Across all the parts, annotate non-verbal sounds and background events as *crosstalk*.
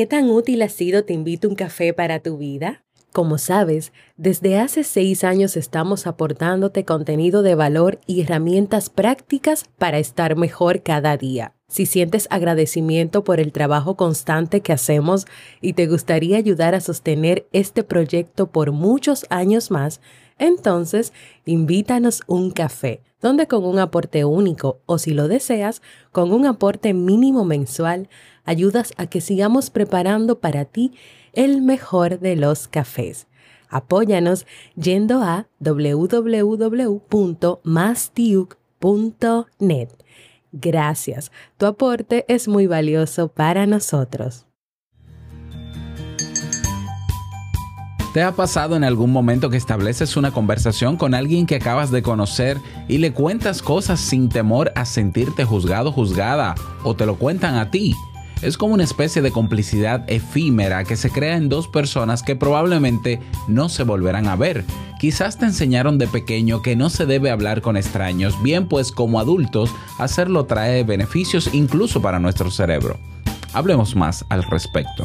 ¿qué tan útil ha sido Te invito un café para tu vida? Como sabes, desde hace seis años estamos aportándote contenido de valor y herramientas prácticas para estar mejor cada día. Si sientes agradecimiento por el trabajo constante que hacemos y te gustaría ayudar a sostener este proyecto por muchos años más, entonces invítanos un café, donde con un aporte único o si lo deseas, con un aporte mínimo mensual, ayudas a que sigamos preparando para ti el mejor de los cafés. Apóyanos yendo a www.mastiuk.net. Gracias, tu aporte es muy valioso para nosotros. ¿Te ha pasado en algún momento que estableces una conversación con alguien que acabas de conocer y le cuentas cosas sin temor a sentirte juzgado, juzgada o te lo cuentan a ti? Es como una especie de complicidad efímera que se crea en dos personas que probablemente no se volverán a ver. Quizás te enseñaron de pequeño que no se debe hablar con extraños, bien pues como adultos hacerlo trae beneficios incluso para nuestro cerebro. Hablemos más al respecto.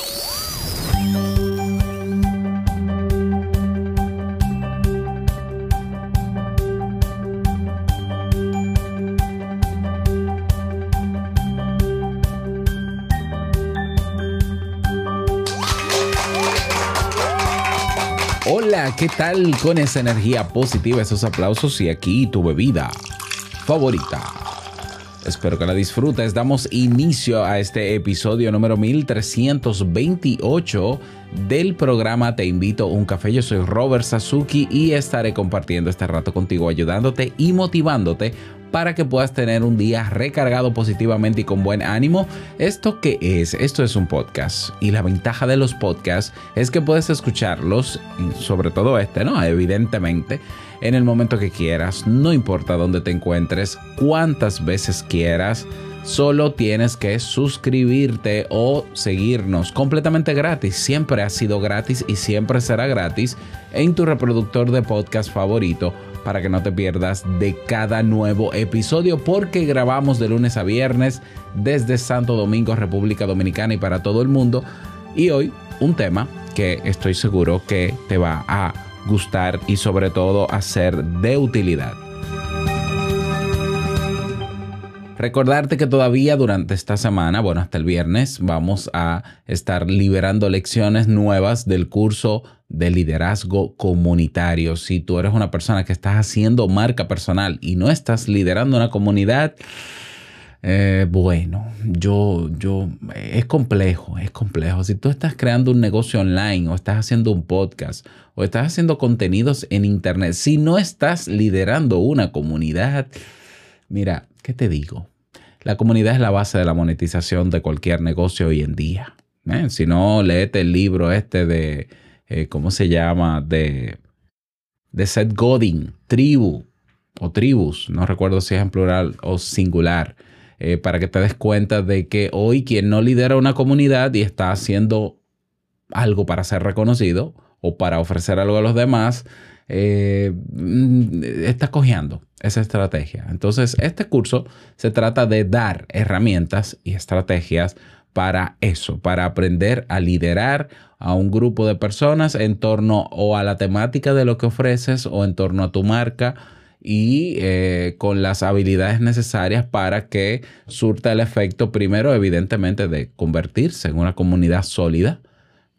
¿Qué tal con esa energía positiva, esos aplausos y aquí tu bebida favorita? Espero que la disfrutes. Damos inicio a este episodio número 1328 del programa Te invito a un café. Yo soy Robert Sasuki y estaré compartiendo este rato contigo, ayudándote y motivándote para que puedas tener un día recargado positivamente y con buen ánimo. ¿Esto qué es? Esto es un podcast y la ventaja de los podcasts es que puedes escucharlos, sobre todo este, ¿no? Evidentemente, en el momento que quieras, no importa dónde te encuentres, cuántas veces quieras. Solo tienes que suscribirte o seguirnos completamente gratis. Siempre ha sido gratis y siempre será gratis en tu reproductor de podcast favorito para que no te pierdas de cada nuevo episodio porque grabamos de lunes a viernes desde Santo Domingo, República Dominicana y para todo el mundo. Y hoy un tema que estoy seguro que te va a gustar y sobre todo a ser de utilidad. Recordarte que todavía durante esta semana, bueno, hasta el viernes, vamos a estar liberando lecciones nuevas del curso de liderazgo comunitario. Si tú eres una persona que estás haciendo marca personal y no estás liderando una comunidad, eh, bueno, yo, yo, es complejo, es complejo. Si tú estás creando un negocio online o estás haciendo un podcast o estás haciendo contenidos en internet, si no estás liderando una comunidad, mira, ¿qué te digo? La comunidad es la base de la monetización de cualquier negocio hoy en día. ¿eh? Si no, léete el libro este de, eh, ¿cómo se llama? De, de Seth Godin, Tribu o Tribus, no recuerdo si es en plural o singular, eh, para que te des cuenta de que hoy quien no lidera una comunidad y está haciendo algo para ser reconocido o para ofrecer algo a los demás, eh, mm, está cojeando esa estrategia. Entonces, este curso se trata de dar herramientas y estrategias para eso, para aprender a liderar a un grupo de personas en torno o a la temática de lo que ofreces o en torno a tu marca y eh, con las habilidades necesarias para que surta el efecto primero evidentemente de convertirse en una comunidad sólida,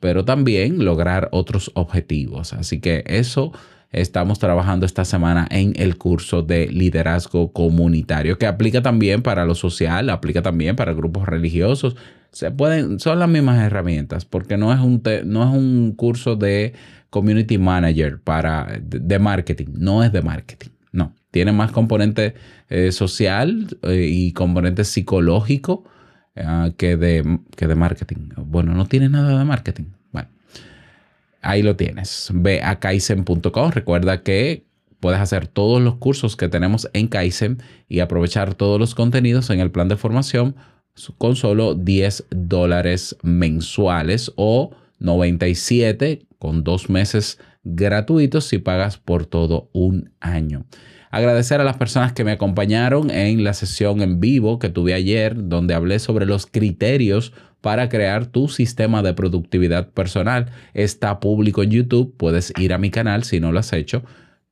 pero también lograr otros objetivos. Así que eso estamos trabajando esta semana en el curso de liderazgo comunitario, que aplica también para lo social, aplica también para grupos religiosos. Se pueden, son las mismas herramientas, porque no es un, no es un curso de community manager para, de, marketing, no es de marketing, no. Tiene más componente eh, social eh, y componente psicológico eh, que, de, que de marketing. Bueno, no tiene nada de marketing. Bueno, ahí lo tienes. Ve a kaizen.com. Recuerda que puedes hacer todos los cursos que tenemos en Kaizen y aprovechar todos los contenidos en el plan de formación con solo 10 dólares mensuales o 97 con dos meses gratuitos si pagas por todo un año. Agradecer a las personas que me acompañaron en la sesión en vivo que tuve ayer, donde hablé sobre los criterios para crear tu sistema de productividad personal. Está público en YouTube, puedes ir a mi canal si no lo has hecho,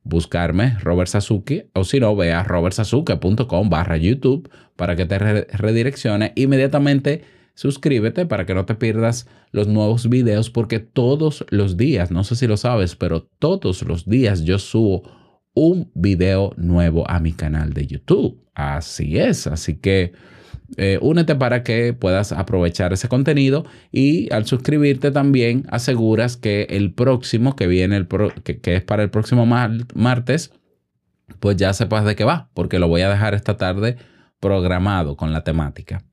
buscarme Robert Sasuke o si no, ve a robertsasuke.com barra YouTube para que te redireccione inmediatamente. Suscríbete para que no te pierdas los nuevos videos porque todos los días, no sé si lo sabes, pero todos los días yo subo un video nuevo a mi canal de YouTube. Así es, así que eh, únete para que puedas aprovechar ese contenido y al suscribirte también aseguras que el próximo que viene, el que, que, es para el próximo martes, pues ya sepas de qué va, porque lo voy a dejar esta tarde programado con la temática.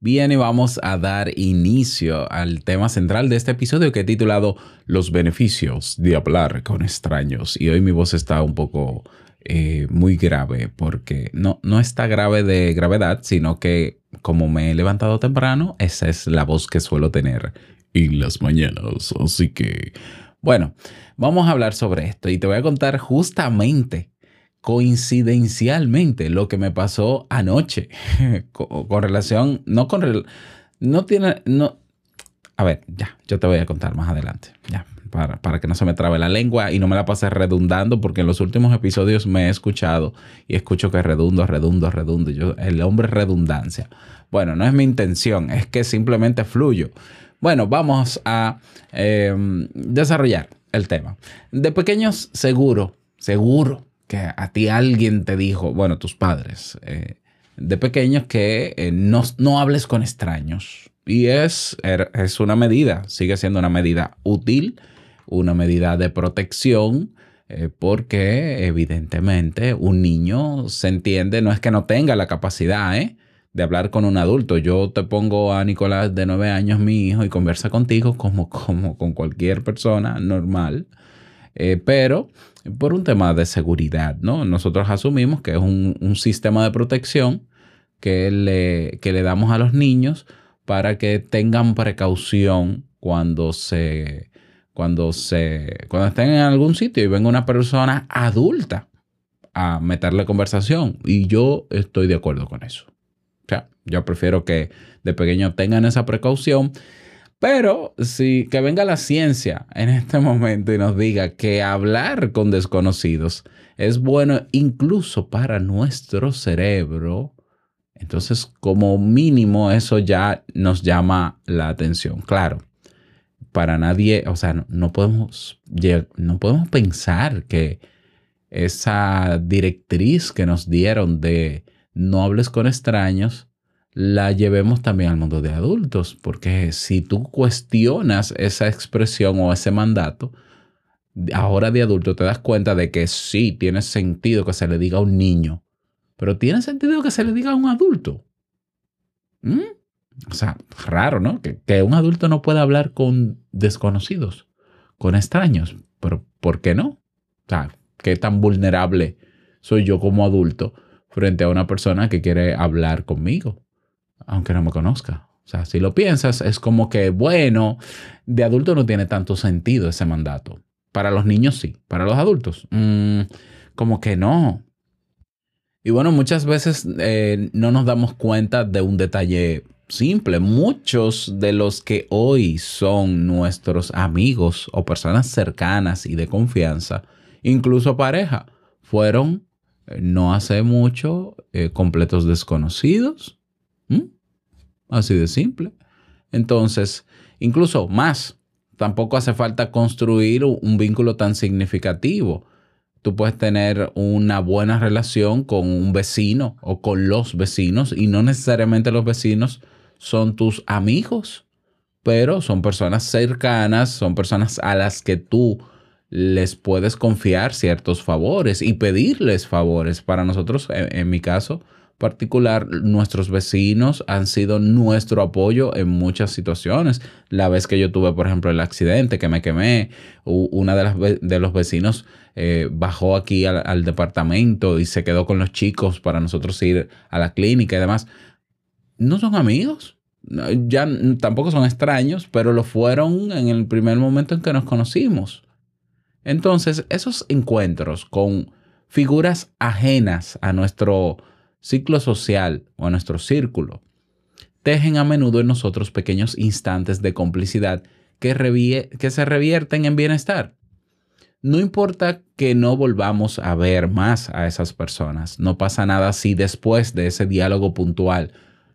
Bien, y vamos a dar inicio al tema central de este episodio que he titulado Los beneficios de hablar con extraños. Y hoy mi voz está un poco eh, muy grave porque no, no está grave de gravedad, sino que como me he levantado temprano, esa es la voz que suelo tener en las mañanas. Así que, bueno, vamos a hablar sobre esto y te voy a contar justamente coincidencialmente lo que me pasó anoche *laughs* con, relación, no con, no tiene, no, a ver, ya, yo te voy a contar más adelante, ya, para, para, que no se me trabe la lengua y no me la pase redundando, porque en los últimos episodios me he escuchado y escucho que redundo, redundo, redundo, yo, el hombre redundancia. Bueno, no es mi intención, es que simplemente fluyo. Bueno, vamos a em, desarrollar el tema. De pequeños, seguro, seguro que a ti alguien te dijo, bueno, tus padres, eh, de pequeños, que eh, no, no, hables con extraños. Y es, er, es una medida, sigue siendo una medida útil, una medida de protección, eh, porque evidentemente un niño se entiende, no es que no tenga la capacidad de hablar con un adulto. Yo te pongo a Nicolás de nueve años, mi hijo, y conversa contigo como, como con cualquier persona normal. pero por un tema de seguridad, ¿no? Nosotros asumimos que es un, sistema de protección que le, que le damos a los niños para que tengan precaución cuando se, cuando se, cuando estén en algún sitio y venga una persona adulta a meterle conversación. Y yo estoy de acuerdo con eso. O sea, yo prefiero que de pequeño tengan esa precaución pero si que venga la ciencia en este momento y nos diga que hablar con desconocidos es bueno incluso para nuestro cerebro, entonces como mínimo eso ya nos llama la atención. Claro, para nadie, o sea, no, podemos, no podemos pensar que esa directriz que nos dieron de no hables con extraños la llevemos también al mundo de adultos, porque si tú cuestionas esa expresión o ese mandato, ahora de adulto te das cuenta de que sí tiene sentido que se le diga a un niño, pero tiene sentido que se le diga a un adulto. ¿Mm? O sea, raro, ¿no? Que, un adulto no pueda hablar con desconocidos, con extraños, pero ¿por qué no? O sea, ¿qué tan vulnerable soy yo como adulto frente a una persona que quiere hablar conmigo? aunque no me conozca. O sea, si lo piensas, es como que, bueno, de adulto no tiene tanto sentido ese mandato. Para los niños sí, para los adultos, mm, como que no. Y bueno, muchas veces eh, no nos damos cuenta de un detalle simple. Muchos de los que hoy son nuestros amigos o personas cercanas y de confianza, incluso pareja, fueron eh, no hace mucho eh, completos desconocidos ¿Mm? Así de simple. Entonces, incluso más, tampoco hace falta construir un vínculo tan significativo. Tú puedes tener una buena relación con un vecino o con los vecinos y no necesariamente los vecinos son tus amigos, pero son personas cercanas, son personas a las que tú les puedes confiar ciertos favores y pedirles favores. Para nosotros, en, mi caso particular, nuestros vecinos han sido nuestro apoyo en muchas situaciones. La vez que yo tuve, por ejemplo, el accidente, que me quemé, una de, las, de los vecinos eh, bajó aquí al, al departamento y se quedó con los chicos para nosotros ir a la clínica y demás. No son amigos, ya tampoco son extraños, pero lo fueron en el primer momento en que nos conocimos. Entonces, esos encuentros con figuras ajenas a nuestro ciclo social o a nuestro círculo tejen a menudo en nosotros pequeños instantes de complicidad que, que se revierten en bienestar. No importa que no volvamos a ver más a esas personas, no pasa nada si después de ese diálogo puntual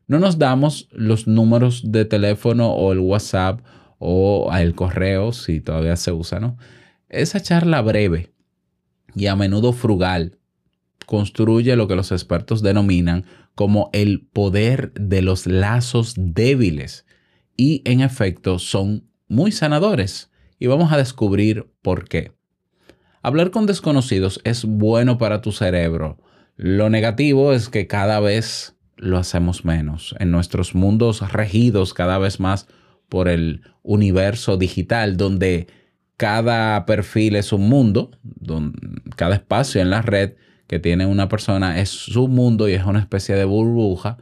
no nos damos los números de teléfono o el WhatsApp o el correo, si todavía se usa, ¿no? Esa charla breve y a menudo frugal construye lo que los expertos denominan como el poder de los lazos débiles y en efecto son muy sanadores y vamos a descubrir por qué. Hablar con desconocidos es bueno para tu cerebro. Lo negativo es que cada vez lo hacemos menos. En nuestros mundos regidos cada vez más por el universo digital, donde cada perfil es un mundo, donde cada espacio en la red que tiene una persona es su mundo y es una especie de burbuja,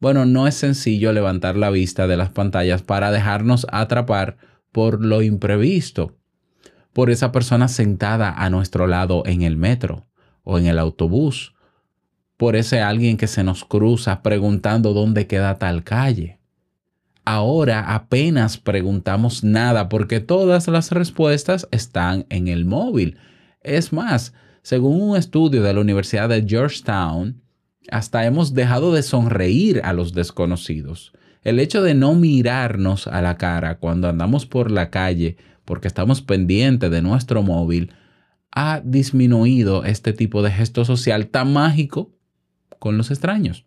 bueno, no es sencillo levantar la vista de las pantallas para dejarnos atrapar por lo imprevisto, por esa persona sentada a nuestro lado en el metro o en el autobús, por ese alguien que se nos cruza preguntando dónde queda tal calle ahora apenas preguntamos nada porque todas las respuestas están en el móvil. Es más, según un estudio de la Universidad de Georgetown, hasta hemos dejado de sonreír a los desconocidos. El hecho de no mirarnos a la cara cuando andamos por la calle porque estamos pendientes de nuestro móvil ha disminuido este tipo de gesto social tan mágico con los extraños.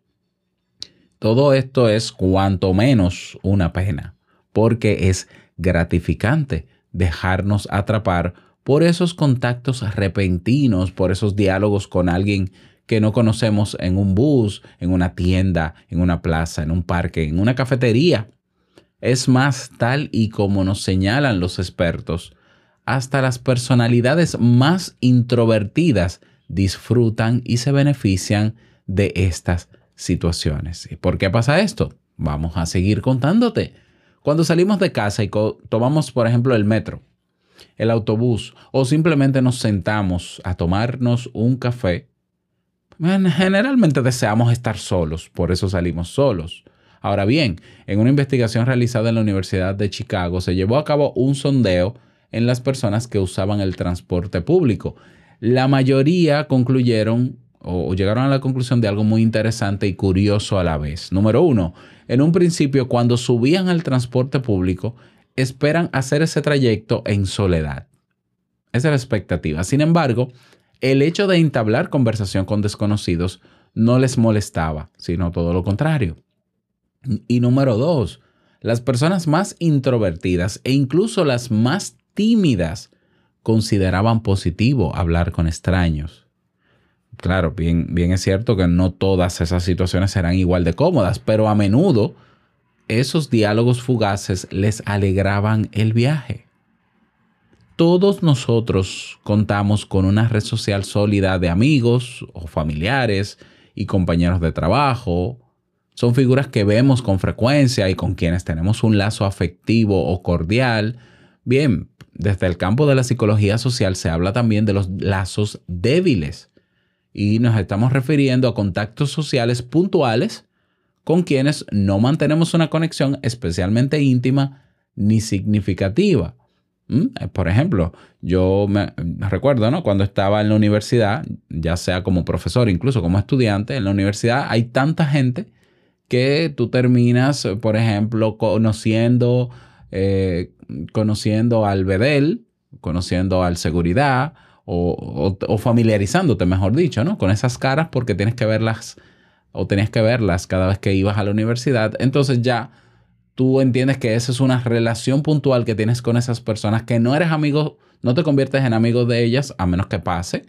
Todo esto es cuanto menos una pena, porque es gratificante dejarnos atrapar por esos contactos repentinos, por esos diálogos con alguien que no conocemos en un bus, en una tienda, en una plaza, en un parque, en una cafetería. Es más tal y como nos señalan los expertos, hasta las personalidades más introvertidas disfrutan y se benefician de estas situaciones. ¿Y por qué pasa esto? Vamos a seguir contándote. Cuando salimos de casa y tomamos, por ejemplo, el metro, el autobús o simplemente nos sentamos a tomarnos un café, generalmente deseamos estar solos, por eso salimos solos. Ahora bien, en una investigación realizada en la Universidad de Chicago se llevó a cabo un sondeo en las personas que usaban el transporte público. La mayoría concluyeron o, llegaron a la conclusión de algo muy interesante y curioso a la vez. Número uno, en un principio cuando subían al transporte público, esperan hacer ese trayecto en soledad. Esa es la expectativa. Sin embargo, el hecho de entablar conversación con desconocidos no les molestaba, sino todo lo contrario. Y número dos, las personas más introvertidas e incluso las más tímidas consideraban positivo hablar con extraños claro, bien, bien es cierto que no todas esas situaciones serán igual de cómodas, pero a menudo esos diálogos fugaces les alegraban el viaje. Todos nosotros contamos con una red social sólida de amigos o familiares y compañeros de trabajo. Son figuras que vemos con frecuencia y con quienes tenemos un lazo afectivo o cordial. Bien, desde el campo de la psicología social se habla también de los lazos débiles y nos estamos refiriendo a contactos sociales puntuales con quienes no mantenemos una conexión especialmente íntima ni significativa. ¿Mm? Eh, por ejemplo, yo me, recuerdo, ¿no? Cuando estaba en la universidad, ya sea como profesor, incluso como estudiante, en la universidad hay tanta gente que tú terminas, por ejemplo, conociendo, eh, conociendo al bedel, conociendo al seguridad, o, familiarizándote, mejor dicho, ¿no? Con esas caras porque tienes que verlas o tenías que verlas cada vez que ibas a la universidad, entonces ya tú entiendes que esa es una relación puntual que tienes con esas personas que no eres amigo, no te conviertes en amigo de ellas a menos que pase,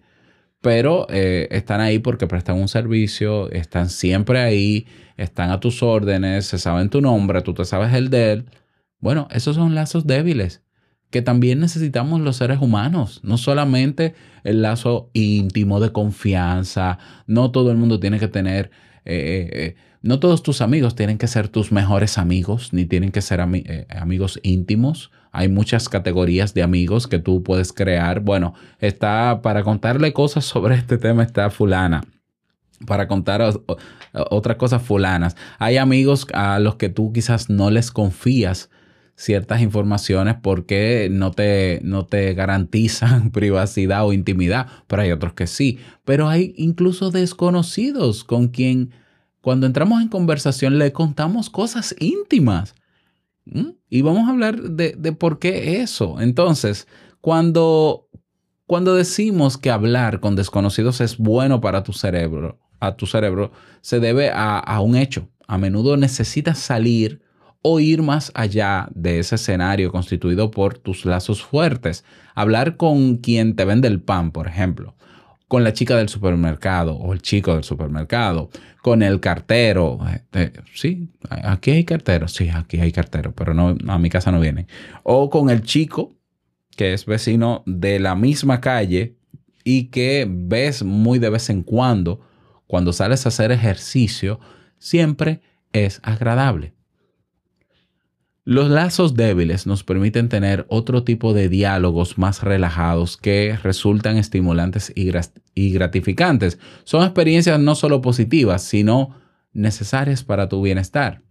pero eh, están ahí porque prestan un servicio, están siempre ahí, están a tus órdenes, se saben tu nombre, tú te sabes el de él. Bueno, esos son lazos débiles que también necesitamos los seres humanos, no solamente el lazo íntimo de confianza, no todo el mundo tiene que tener, eh, eh, no todos tus amigos tienen que ser tus mejores amigos, ni tienen que ser amigos íntimos hay muchas categorías de amigos que tú puedes crear. Bueno, está para contarle cosas sobre este tema está fulana. Para contar otras cosas fulanas. Hay amigos a los que tú quizás no les confías ciertas informaciones porque no te, no te garantizan *laughs* privacidad o intimidad, pero hay otros que sí. Pero hay incluso desconocidos con quien cuando entramos en conversación le contamos cosas íntimas. Y vamos a hablar de, por qué eso. Entonces, cuando, cuando decimos que hablar con desconocidos es bueno para tu cerebro, a tu cerebro, se debe a, a un hecho. A menudo necesitas salir o ir más allá de ese escenario constituido por tus lazos fuertes. Hablar con quien te vende el pan, por ejemplo con la chica del supermercado o el chico del supermercado, con el cartero. Eh, sí, aquí hay cartero, sí, aquí hay cartero, pero no, a mi casa no vienen. O con el chico que es vecino de la misma calle y que ves muy de vez en cuando, cuando sales a hacer ejercicio, siempre es agradable. Los lazos débiles nos permiten tener otro tipo de diálogos más relajados que resultan estimulantes y gratificantes. Son experiencias no solo positivas, sino necesarias para tu bienestar.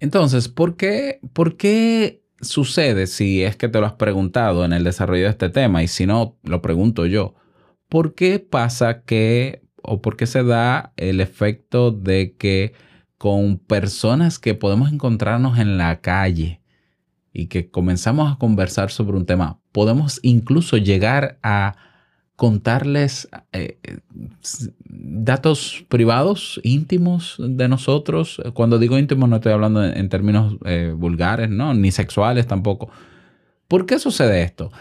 Entonces, ¿por qué, ¿por qué sucede, si es que te lo has preguntado en el desarrollo de este tema, y si no, lo pregunto yo, ¿por qué pasa que, o por qué se da el efecto de que con personas que podemos encontrarnos en la calle y que comenzamos a conversar sobre un tema, podemos incluso llegar a contarles eh, datos privados, íntimos de nosotros. Cuando digo íntimos no estoy hablando en, términos eh, vulgares, ¿no? ni sexuales tampoco. ¿Por qué sucede esto?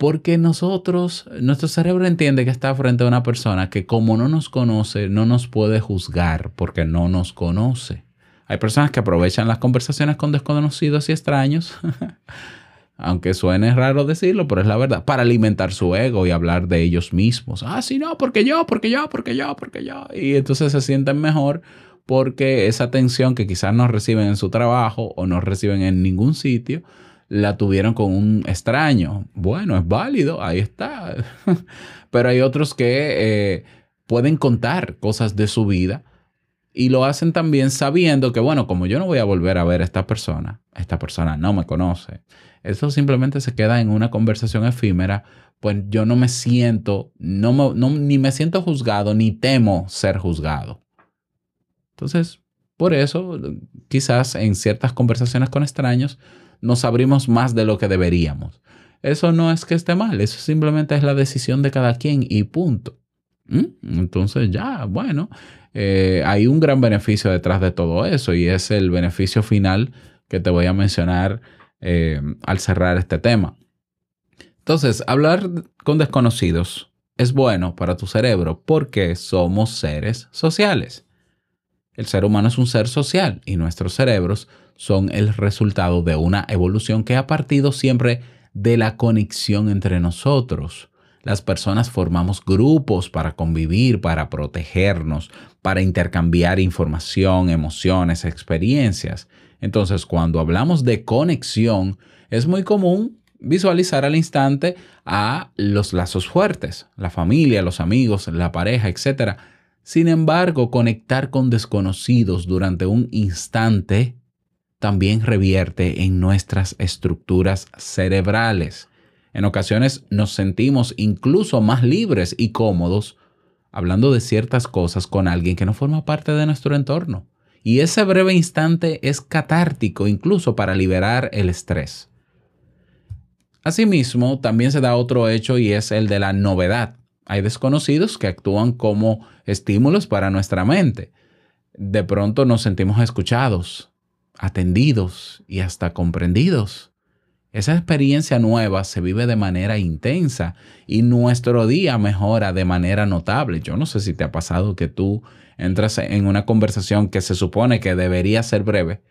Porque nosotros, nuestro cerebro entiende que está frente a una persona que como no nos conoce, no nos puede juzgar porque no nos conoce. Hay personas que aprovechan las conversaciones con desconocidos y extraños, *laughs* aunque suene raro decirlo, pero es la verdad, para alimentar su ego y hablar de ellos mismos. Ah, sí, no, porque yo, porque yo, porque yo, porque yo. Y entonces se sienten mejor porque esa atención que quizás no reciben en su trabajo o no reciben en ningún sitio, la tuvieron con un extraño. Bueno, es válido, ahí está. *laughs* Pero hay otros que eh, pueden contar cosas de su vida y lo hacen también sabiendo que, bueno, como yo no voy a volver a ver a esta persona, esta persona no me conoce, eso simplemente se queda en una conversación efímera, pues yo no me siento, no, no ni me siento juzgado, ni temo ser juzgado. Entonces, por eso, quizás en ciertas conversaciones con extraños, nos abrimos más de lo que deberíamos. Eso no es que esté mal, eso simplemente es la decisión de cada quien y punto. ¿Mm? Entonces ya, bueno, eh, hay un gran beneficio detrás de todo eso y es el beneficio final que te voy a mencionar eh, al cerrar este tema. Entonces, hablar con desconocidos es bueno para tu cerebro porque somos seres sociales. El ser humano es un ser social y nuestros cerebros son el resultado de una evolución que ha partido siempre de la conexión entre nosotros. Las personas formamos grupos para convivir, para protegernos, para intercambiar información, emociones, experiencias. Entonces, cuando hablamos de conexión, es muy común visualizar al instante a los lazos fuertes, la familia, los amigos, la pareja, etc. Sin embargo, conectar con desconocidos durante un instante también revierte en nuestras estructuras cerebrales. En ocasiones nos sentimos incluso más libres y cómodos hablando de ciertas cosas con alguien que no forma parte de nuestro entorno. Y ese breve instante es catártico incluso para liberar el estrés. Asimismo, también se da otro hecho y es el de la novedad. Hay desconocidos que actúan como estímulos para nuestra mente. De pronto nos sentimos escuchados, atendidos y hasta comprendidos. Esa experiencia nueva se vive de manera intensa y nuestro día mejora de manera notable. Yo no sé si te ha pasado que tú entras en una conversación que se supone que debería ser breve,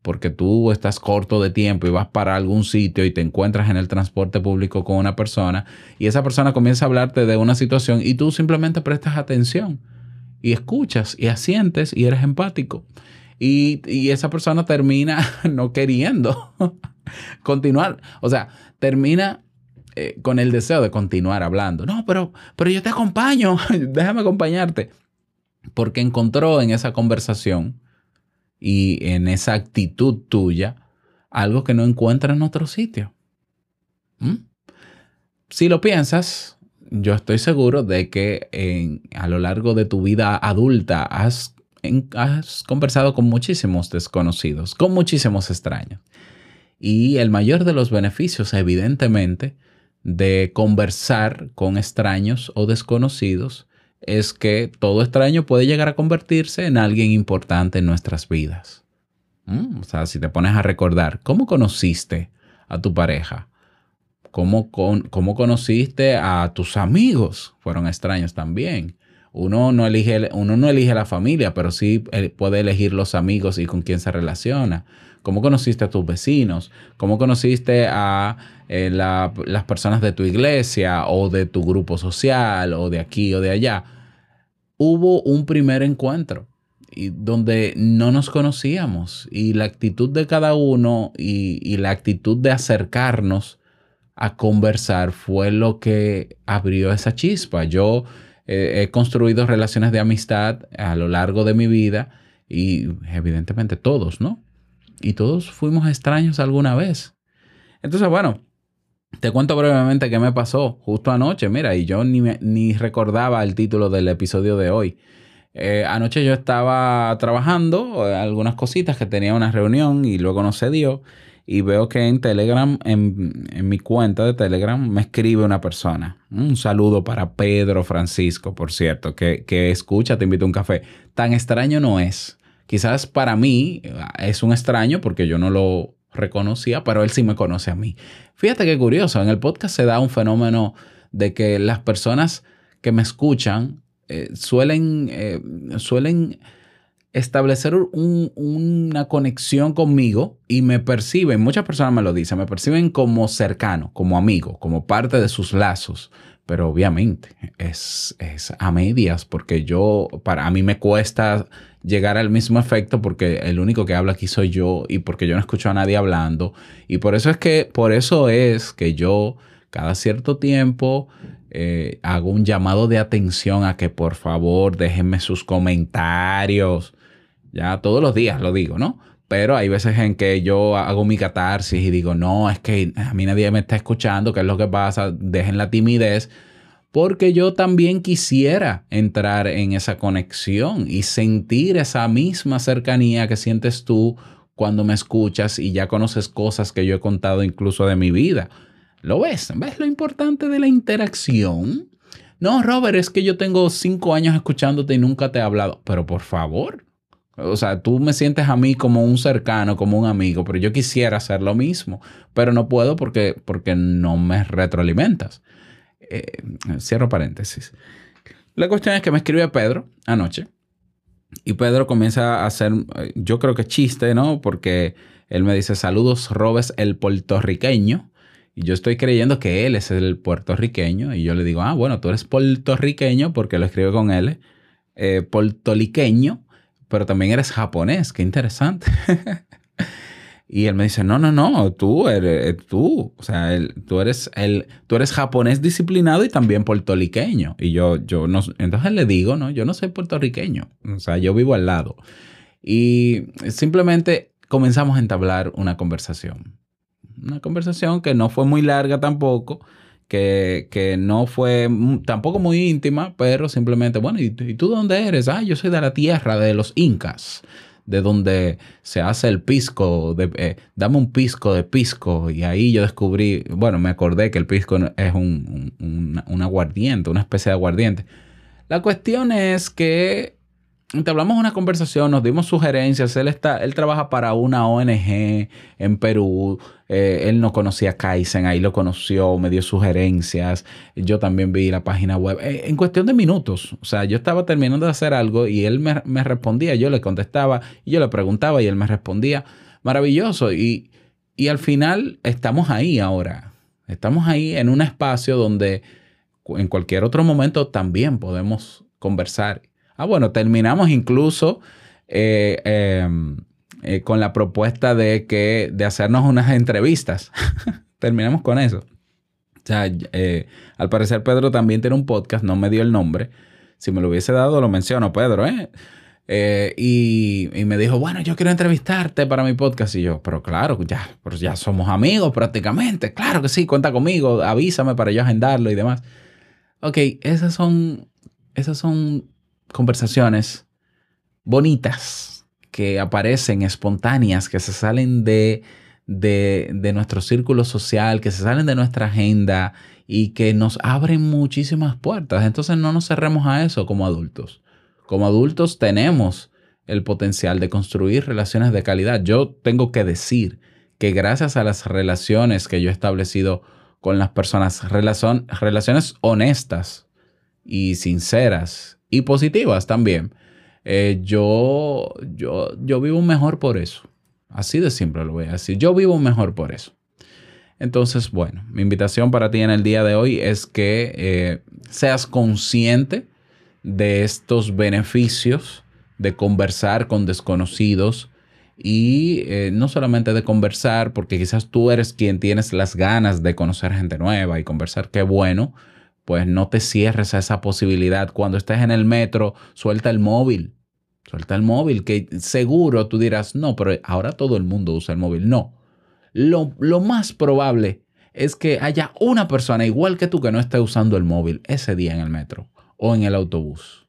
porque tú estás corto de tiempo y vas para algún sitio y te encuentras en el transporte público con una persona y esa persona comienza a hablarte de una situación y tú simplemente prestas atención y escuchas y asientes y eres empático. Y, esa persona termina *laughs* no queriendo *laughs* continuar. O sea, termina eh, con el deseo de continuar hablando. No, pero, pero yo te acompaño, *laughs* déjame acompañarte. Porque encontró en esa conversación y en esa actitud tuya algo que no encuentra en otro sitio. ¿Mm? Si lo piensas, yo estoy seguro de que a lo largo de tu vida adulta has, has conversado con muchísimos desconocidos, con muchísimos extraños. Y el mayor de los beneficios, evidentemente, de conversar con extraños o desconocidos es que todo extraño puede llegar a convertirse en alguien importante en nuestras vidas. Mm, o sea, si te pones a recordar, ¿cómo conociste a tu pareja? ¿Cómo, ¿Cómo, conociste a tus amigos? Fueron extraños también. Uno no, elige, uno no elige la familia, pero sí eh, puede elegir los amigos y con quién se relaciona. ¿Cómo conociste a tus vecinos? ¿Cómo conociste a eh, las personas de tu iglesia o de tu grupo social o de aquí o de allá? Hubo un primer encuentro y donde no nos conocíamos y la actitud de cada uno y, la actitud de acercarnos a conversar fue lo que abrió esa chispa. Yo eh, he construido relaciones de amistad a lo largo de mi vida y evidentemente todos, ¿no? y todos fuimos extraños alguna vez. Entonces, bueno, te cuento brevemente qué me pasó justo anoche. Mira, y yo ni, ni recordaba el título del episodio de hoy. Eh, anoche yo estaba trabajando eh, algunas cositas que tenía una reunión y luego no se dio. Y veo que en Telegram, en, en, mi cuenta de Telegram, me escribe una persona. Un saludo para Pedro Francisco, por cierto, que, que escucha, te invito a un café. Tan extraño no es. Quizás para mí es un extraño porque yo no lo reconocía, pero él sí me conoce a mí. Fíjate qué curioso, en el podcast se da un fenómeno de que las personas que me escuchan eh, suelen, eh, suelen establecer una conexión conmigo y me perciben, muchas personas me lo dicen, me perciben como cercano, como amigo, como parte de sus lazos. Pero obviamente es, es a medias porque yo, para a mí me cuesta llegar al mismo efecto porque el único que habla aquí soy yo y porque yo no escucho a nadie hablando. Y por eso es que, por eso es que yo cada cierto tiempo eh, hago un llamado de atención a que por favor déjenme sus comentarios. Ya todos los días lo digo, ¿no? Pero hay veces en que yo hago mi catarsis y digo, no, es que a mí nadie me está escuchando, ¿qué es lo que pasa? Dejen la timidez porque yo también quisiera entrar en esa conexión y sentir esa misma cercanía que sientes tú cuando me escuchas y ya conoces cosas que yo he contado incluso de mi vida. ¿Lo ves? ¿Ves lo importante de la interacción? No, Robert, es que yo tengo cinco años escuchándote y nunca te he hablado. Pero por favor, o sea, tú me sientes a mí como un cercano, como un amigo, pero yo quisiera hacer lo mismo, pero no puedo porque, porque no me retroalimentas. Eh, cierro paréntesis. La cuestión es que me escribe Pedro anoche y Pedro comienza a hacer, eh, yo creo que chiste, ¿no? Porque él me dice, saludos, Robes, el puertorriqueño. Y yo estoy creyendo que él es el puertorriqueño. Y yo le digo, ah, bueno, tú eres puertorriqueño porque lo escribe con él. Eh, puertoliqueño, pero también eres japonés. Qué interesante. *laughs* Y él me dice, no, no, no, tú eres, eh, tú, o sea, tú, eres el, tú eres japonés disciplinado y también puertorriqueño. Y yo, yo no, entonces le digo, no, yo no soy puertorriqueño, o sea, yo vivo al lado. Y simplemente comenzamos a entablar una conversación. Una conversación que no fue muy larga tampoco, que, no fue tampoco muy íntima, pero simplemente, bueno, ¿y, ¿y tú dónde eres? Ah, yo soy de la tierra de los incas de donde se hace el pisco, eh, dame un pisco de pisco. Y ahí yo descubrí, bueno, me acordé que el pisco es un, un aguardiente, una especie de aguardiente. La cuestión es que entablamos una conversación, nos dimos sugerencias. Él, está, él trabaja para una ONG en Perú. Eh, él no conocía a Kaizen, ahí lo conoció, me dio sugerencias. Yo también vi la página web. Eh, en cuestión de minutos. O sea, yo estaba terminando de hacer algo y él me, me, respondía, yo le contestaba y yo le preguntaba y él me respondía. Maravilloso. Y, y al final estamos ahí ahora. Estamos ahí en un espacio donde en cualquier otro momento también podemos conversar Ah, bueno, terminamos incluso eh, em, eh, con la propuesta de que de hacernos unas entrevistas. *laughs* terminamos con eso. O sea, eh, al parecer Pedro también tiene un podcast, no me dio el nombre. Si me lo hubiese dado, lo menciono, Pedro, ¿eh? y, me dijo, bueno, yo quiero entrevistarte para mi podcast. Y yo, pero claro, ya, pues ya somos amigos prácticamente. Claro que sí, cuenta conmigo, avísame para yo agendarlo y demás. Ok, esas son, esas son conversaciones bonitas que aparecen espontáneas, que se salen de, de, nuestro círculo social, que se salen de nuestra agenda y que nos abren muchísimas puertas. Entonces no nos cerremos a eso como adultos. Como adultos tenemos el potencial de construir relaciones de calidad. Yo tengo que decir que gracias a las relaciones que yo he establecido con las personas, relaciones honestas y sinceras y positivas también. Eh, yo, yo, yo vivo mejor por eso. Así de simple lo voy a decir. Yo vivo mejor por eso. Entonces, bueno, mi invitación para ti en el día de hoy es que eh, seas consciente de estos beneficios de conversar con desconocidos y eh, no solamente de conversar, porque quizás tú eres quien tienes las ganas de conocer gente nueva y conversar, qué bueno, pues no te cierres a esa posibilidad. Cuando estés en el metro, suelta el móvil. Suelta el móvil, que seguro tú dirás, no, pero ahora todo el mundo usa el móvil. No. Lo, lo más probable es que haya una persona igual que tú que no esté usando el móvil ese día en el metro o en el autobús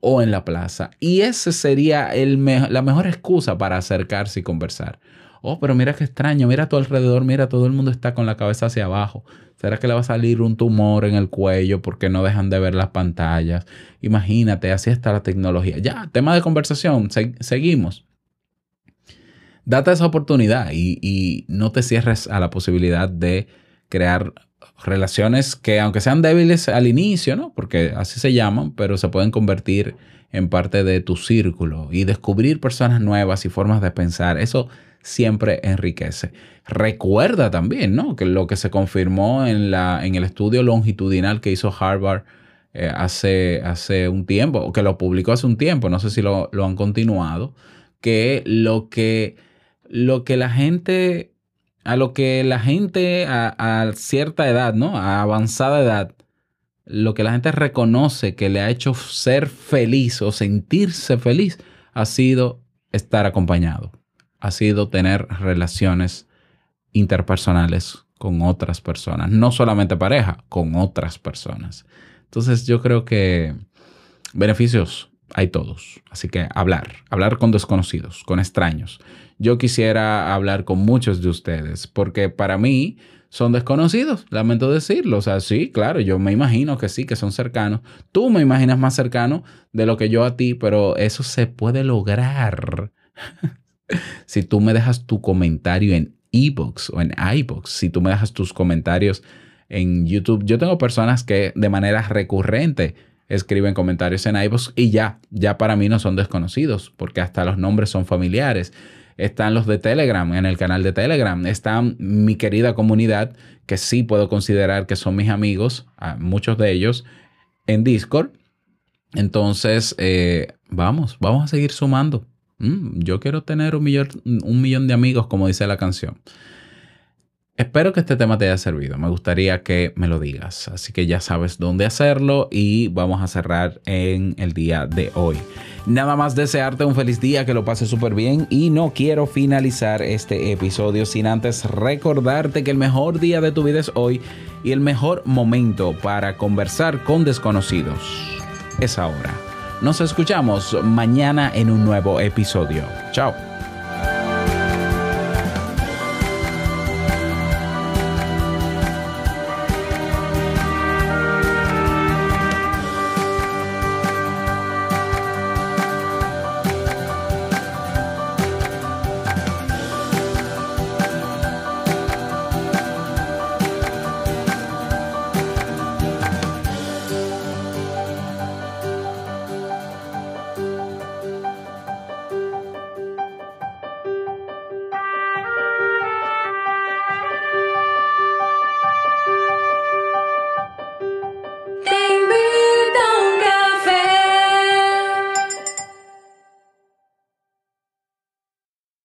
o en la plaza. Y ese sería el la mejor excusa para acercarse y conversar. Oh, pero mira qué extraño, mira a tu alrededor, mira, todo el mundo está con la cabeza hacia abajo. ¿Será que le va a salir un tumor en el cuello porque no dejan de ver las pantallas? Imagínate, así está la tecnología. Ya, tema de conversación, seguimos. Date esa oportunidad y, y no te cierres a la posibilidad de crear relaciones que aunque sean débiles al inicio, ¿no? Porque así se llaman, pero se pueden convertir en parte de tu círculo y descubrir personas nuevas y formas de pensar. Eso siempre enriquece. Recuerda también, ¿no? Que lo que se confirmó en, la, en el estudio longitudinal que hizo Harvard eh, hace, hace un tiempo, o que lo publicó hace un tiempo, no sé si lo, han continuado, que lo que, lo que la gente, a lo que la gente a, a cierta edad, ¿no? A avanzada edad, lo que la gente reconoce que le ha hecho ser feliz o sentirse feliz ha sido estar acompañado ha sido tener relaciones interpersonales con otras personas, no solamente pareja, con otras personas. Entonces yo creo que beneficios hay todos, así que hablar, hablar con desconocidos, con extraños. Yo quisiera hablar con muchos de ustedes porque para mí son desconocidos, lamento decirlo. O sea, sí, claro, yo me imagino que sí, que son cercanos. Tú me imaginas más cercano de lo que yo a ti, pero eso se puede lograr *laughs* si tú me dejas tu comentario en ebooks o en iBooks, si tú me dejas tus comentarios en YouTube. Yo tengo personas que de manera recurrente escriben comentarios en iBooks y ya, ya para mí no son desconocidos, porque hasta los nombres son familiares. Están los de Telegram, en el canal de Telegram. Está mi querida comunidad, que sí puedo considerar que son mis amigos, muchos de ellos, en Discord. Entonces, eh, vamos, vamos a seguir sumando. Mm, yo quiero tener un millón, un millón de amigos, como dice la canción. Espero que este tema te haya servido. Me gustaría que me lo digas. Así que ya sabes dónde hacerlo y vamos a cerrar en el día de hoy. Nada más desearte un feliz día, que lo pases súper bien y no quiero finalizar este episodio sin antes recordarte que el mejor día de tu vida es hoy y el mejor momento para conversar con desconocidos es ahora. Nos escuchamos mañana en un nuevo episodio. Chao.